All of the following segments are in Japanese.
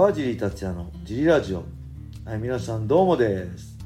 川尻達也のジリラジオ、はい、皆さんどうもです、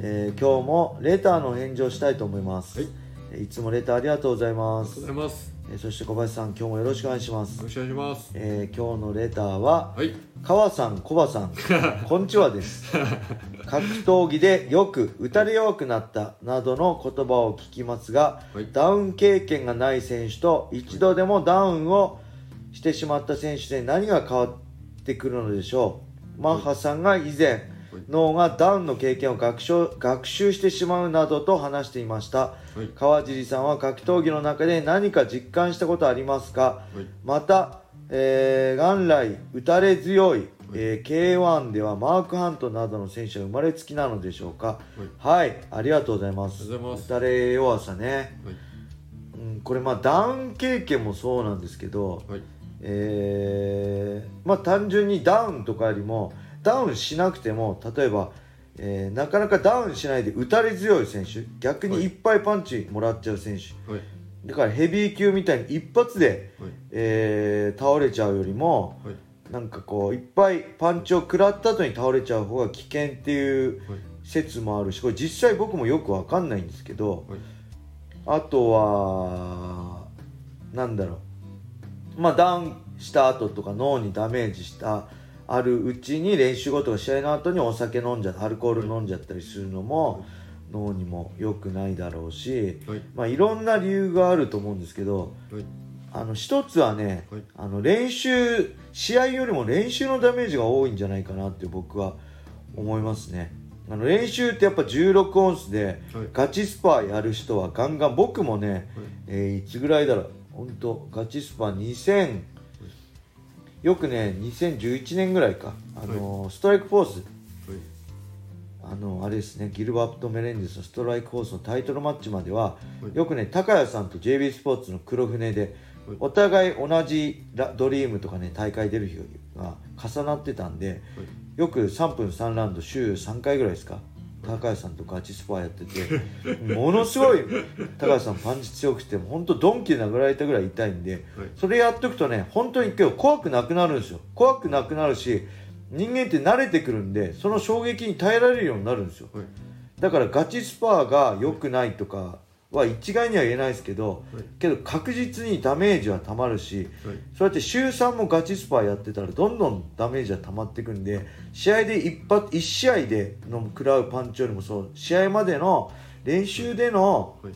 えー今日もレターの返事をしたいと思います、はいえーいつもレターありがとうございますありがとうございます。えーそして小林さん今日もよろしくお願いしますよろしくお願いします。えー今日のレターは、はい。川さん、コバさん、こんにちはです。格闘技でよく打たれ弱くなったなどの言葉を聞きますが、はいダウン経験がない選手と一度でもダウンをしてしまった選手で何が変わってくるのでしょう。マッハさんが以前、脳がダウンの経験を学習学習してしまうなどと話していました。はい。川尻さんは格闘技の中で何か実感したことありますか、はい。また、えー元来打たれ強い、えー K1 ではマーク・ハントなどの選手は生まれつきなのでしょうか？はい、ありがとうございます。ありがとうございます。打たれ弱さね、はい。うん、これまあダウン経験もそうなんですけど、はい。えーまあ単純にダウンとかよりもダウンしなくても例えば、えーなかなかダウンしないで打たれ強い選手逆にいっぱいパンチもらっちゃう選手、はい。だからヘビー級みたいに一発で、はい。えー倒れちゃうよりもはい。なんかこういっぱいパンチを食らった後に倒れちゃう方が危険っていうはい。説もあるしこれ実際僕もよくわかんないんですけどはい。あとはなんだろうまあダウンした後とか脳にダメージしたあるうちに練習後とか試合の後にお酒飲んじゃアルコール飲んじゃったりするのも脳にも良くないだろうしはい。まあいろんな理由があると思うんですけどはい。あの一つはね、はいあの練習試合よりも練習のダメージが多いんじゃないかなって僕は思いますねあの練習ってやっぱ16オンスではい。ガチスパやる人はガンガン僕もね、はい。えーいつぐらいだろう本当ガチスパ2000よくね2011年ぐらいか。あの、ストライクフォース。はい。あのあれですねギルバート・メレンデスのストライクフォースのタイトルマッチまでははい。よくね高谷さんと JB スポーツの黒船ではい。お互い同じラドリームとかね大会出る日が重なってたんでよく3分3ラウンド週3回ぐらいですか高谷さんとガチスパやっててものすごい高谷さんパンチ強くて本当ドンキで殴られたぐらい痛いんではい。それやっとくとね本当に今日怖くなくなるんですよ怖くなくなるし人間って慣れてくるんでその衝撃に耐えられるようになるんですよはい。だからガチスパーが良くないとかは一概には言えないですけどはい。けど確実にダメージはたまるしはい。そうやって週3もガチスパーやってたらどんどんダメージは溜まっていくんで試合で一発一試合での食らうパンチよりもそう試合までの練習でのはい。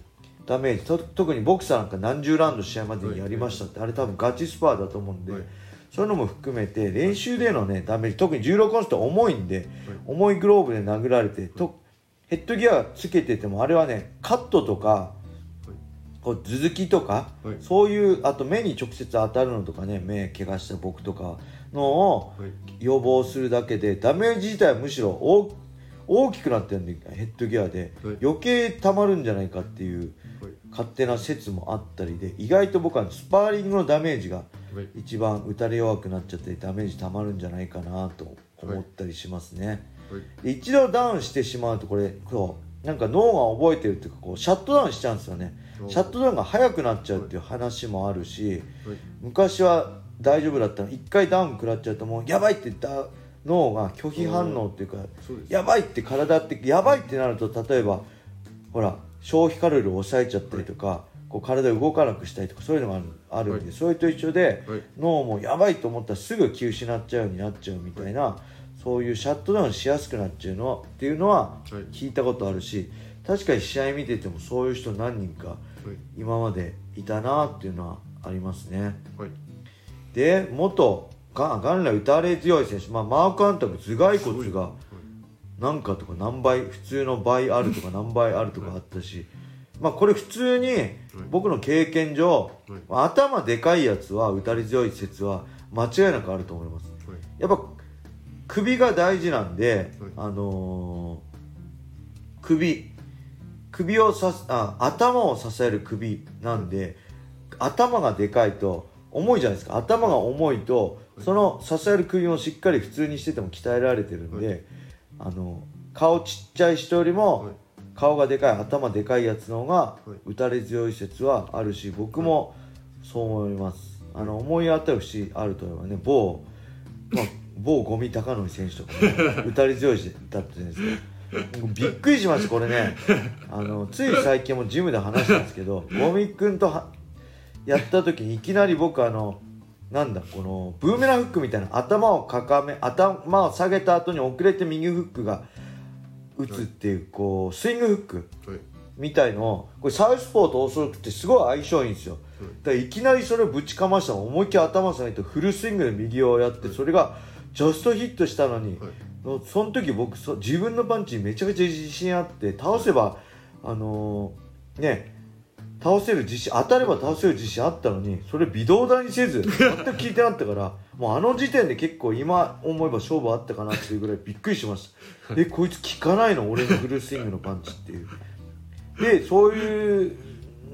ダメージと特にボクサーなんか何十ラウンド試合までにやりましたってあれ多分ガチスパーだと思うんで、はいそういうのも含めて練習でのねダメージ特に16オンスって重いんで、重いグローブで殴られてとヘッドギアつけててもあれはねカットとかこう頭突きとか、はいそういうあと目に直接当たるのとかね目怪我した僕とかのをはい。予防するだけでダメージ自体はむしろ大大きくなってるんでヘッドギアで、はい余計たまるんじゃないかっていうはい。勝手な説もあったりで意外と僕はスパーリングのダメージがはい。一番打たれ弱くなっちゃってダメージたまるんじゃないかなと思ったりしますね、一度ダウンしてしまうとこれそうなんか脳が覚えてるっていうかこうシャットダウンしちゃうんですよねシャットダウンが早くなっちゃうっていう話もあるしはい。昔は大丈夫だったの一回ダウン食らっちゃうともうやばいってだ脳が拒否反応っていうか。やばいって体ってやばいってなると例えばほら消費カロリーを抑えちゃったりとか、こう体を動かなくしたりとかそういうのがあるあるんで、はいそれと一緒ではい。脳もやばいと思ったらすぐ気失っちゃうようになっちゃうみたいな、そういうシャットダウンしやすくなっちゃうのっていうのははい。聞いたことあるし確かに試合見ててもそういう人何人かはい。今までいたなっていうのはありますね。はい。で元が元来打たれ強い選手、まあ、マーク・アンタム頭蓋骨が何かとか何倍普通の倍あるとか 何倍あるとかあったし、まあこれ普通に僕の経験上、はい。頭でかいやつは打たれ強い説は間違いなくあると思いますはい。やっぱ首が大事なんで、はい。あのー首首をさすあ頭を支える首なんで頭がでかいと重いじゃないですか。頭が重いとはい。その支える首もしっかり普通にしてても鍛えられてるんで、はあの顔ちっちゃい人よりも、はい。顔がでかい頭でかいやつの方がはい。打たれ強い説はあるし僕もそう思います。あの思い当たる節あると思えばね。某、まあ、某五味貴則選手とかも 打たれ強いだったんですけどびっくりしましたこれね。あのつい最近もジムで話したんですけど五味君とはやった時にいきなり僕あのなんだこのブーメランフックみたいな頭をかかめ頭を下げた後に遅れて右フックが打つっていうこうスイングフックはい。みたいのをこれサウスポーとオーソドックスってすごい相性いいんですよ。だからいきなりそれをぶちかましたの思いっきり頭下げてフルスイングで右をやってそれがジャストヒットしたのにはい。その時僕そ自分のパンチにめちゃくちゃ自信あって倒せばあのーね倒せる自信当たれば倒せる自信あったのにそれ微動だにせず 全く聞いてなかったからもうあの時点で結構今思えば勝負あったかなっていうぐらいびっくりしました。えこいつ効かないの？俺のフルスイングのパンチっていう。でそういう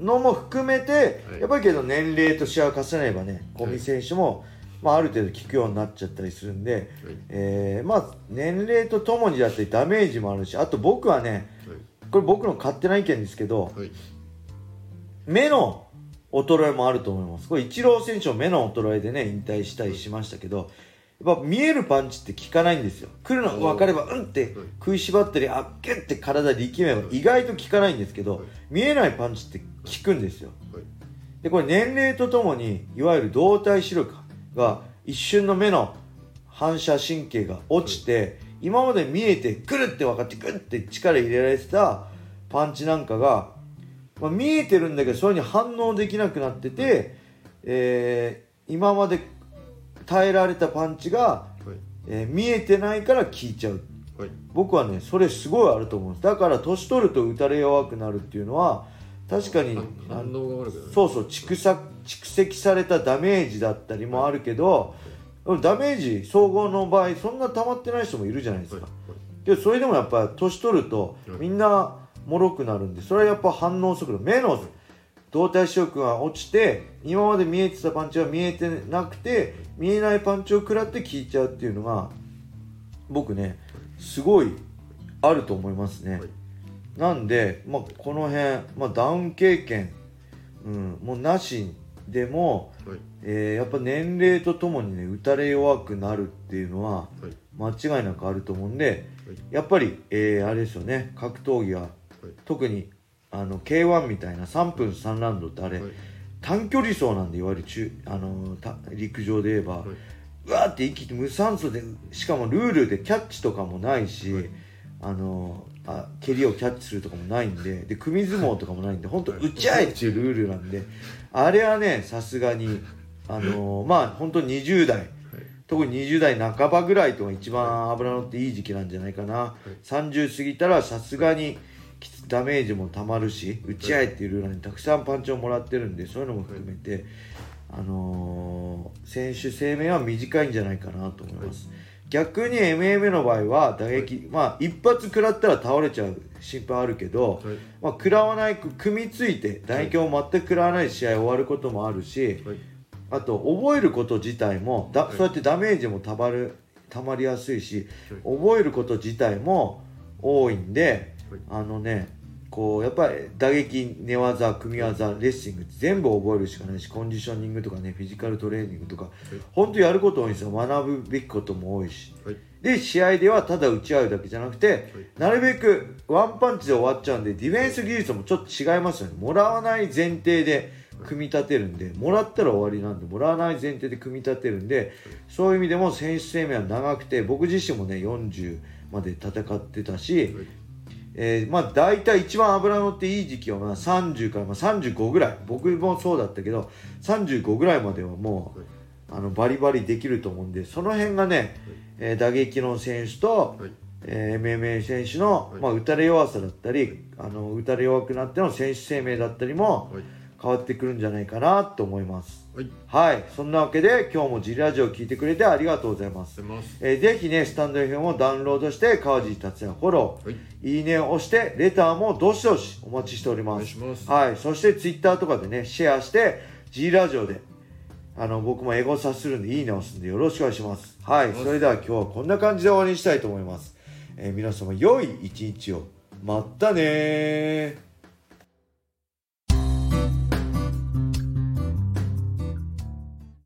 のも含めて、はい。やっぱりけど年齢と試合を重ねればね小見選手も、まあ、ある程度効くようになっちゃったりするんで、はい。えーまあ年齢とともにだったりダメージもあるしあと僕はねはい。これ僕の勝手な意見ですけどはい。目の衰えもあると思います。これイチロー選手も目の衰えでね引退したりしましたけどやっぱ見えるパンチって効かないんですよ。来るの分かればうんって食いしばったりあっけって体で力めば意外と効かないんですけど見えないパンチって効くんですよ。はい。でこれ年齢とともにいわゆる動体視力が一瞬の目の反射神経が落ちて今まで見えてくるって分かってグッて力入れられてたパンチなんかが、まあ、見えてるんだけどそれに反応できなくなってて、えー今まで耐えられたパンチが、はい。えー見えてないから効いちゃう。はい。僕はねそれすごいあると思うんです。だから年取ると打たれ弱くなるっていうのは確かにあ反応が悪くなる。そうそう蓄積蓄積されたダメージだったりもあるけど、ダメージ総合の場合そんな溜まってない人もいるじゃないですはい。か、けどそれでもやっぱ年取るとはい。みんな脆くなるんでそれはやっぱ反応速度目の動体視力が落ちて今まで見えてたパンチが見えてなくて見えないパンチを食らって効いちゃうっていうのが僕ねすごいあると思いますね、はい。なんで、まあ、この辺、まあ、ダウン経験、うん、もうなしでも、はい。えーやっぱ年齢とともにね打たれ弱くなるっていうのははい。間違いなくあると思うんではい。やっぱり、えーあれですよね格闘技は、特にあの K1 みたいな3分3ラウンドってあれ、はい。短距離走なんでいわゆる中あのた陸上で言えば、はい。うわーって息無酸素でしかもルールでキャッチとかもないし、はい。あのあ蹴りをキャッチするとかもないんでで組相撲とかもないんで本当はい。打ち合えっていうルールなんであれはねさすがにあのまあ本当に20代はい。特に20代半ばぐらいとが一番脂乗っていい時期なんじゃないかな、30過ぎたらさすがにダメージもたまるし打ち合えっていうルールにたくさんパンチをもらってるんでそういうのも含めて、あのー選手生命は短いんじゃないかなと思います、逆に MMA の場合は打撃、まあ一発食らったら倒れちゃう心配あるけど、はい。まあ、食らわない組みついて打撃を全く食らわない試合終わることもあるし、はい。あと覚えること自体もだ、はい。そうやってダメージもたまるたまりやすいし、はい。覚えること自体も多いんで、はい。あのねこうやっぱり打撃寝技組み技レッシングって全部覚えるしかないしコンディショニングとかねフィジカルトレーニングとか、本当やること多いんですよ。学ぶべきことも多いし。はい。で試合ではただ打ち合うだけじゃなくて、なるべくワンパンチで終わっちゃうんでディフェンス技術もちょっと違いますよね。もらわない前提で組み立てるんでもらったら終わりなんでもらわない前提で組み立てるんでそういう意味でも選手生命は長くて僕自身もね40まで戦ってたし、えーまあ大体一番脂乗っていい時期はまあ30からまあ35ぐらい。僕もそうだったけど35ぐらいまではもう、はい。あのバリバリできると思うんでその辺がね、えー打撃の選手と、はい。えー MMA 選手の、はい。まあ、打たれ弱さだったりあの打たれ弱くなっての選手生命だったりもはい変わってくるんじゃないかなと思います。はい。はい。そんなわけで今日もジリラジオを聞いてくれてありがとうございます、出ます。えーぜひねスタンド FM をダウンロードして川尻達也フォロー、はい。いいねを押してレターもどしどしお待ちしておりおます。願いします。はい。そしてツイッターとかでねシェアして G ラジオであの僕もエゴサするんでいいねを押すんでよろしくお願いします。はい。それでは今日はこんな感じで終わりにしたいと思います、えー皆様良い一日を。まったねー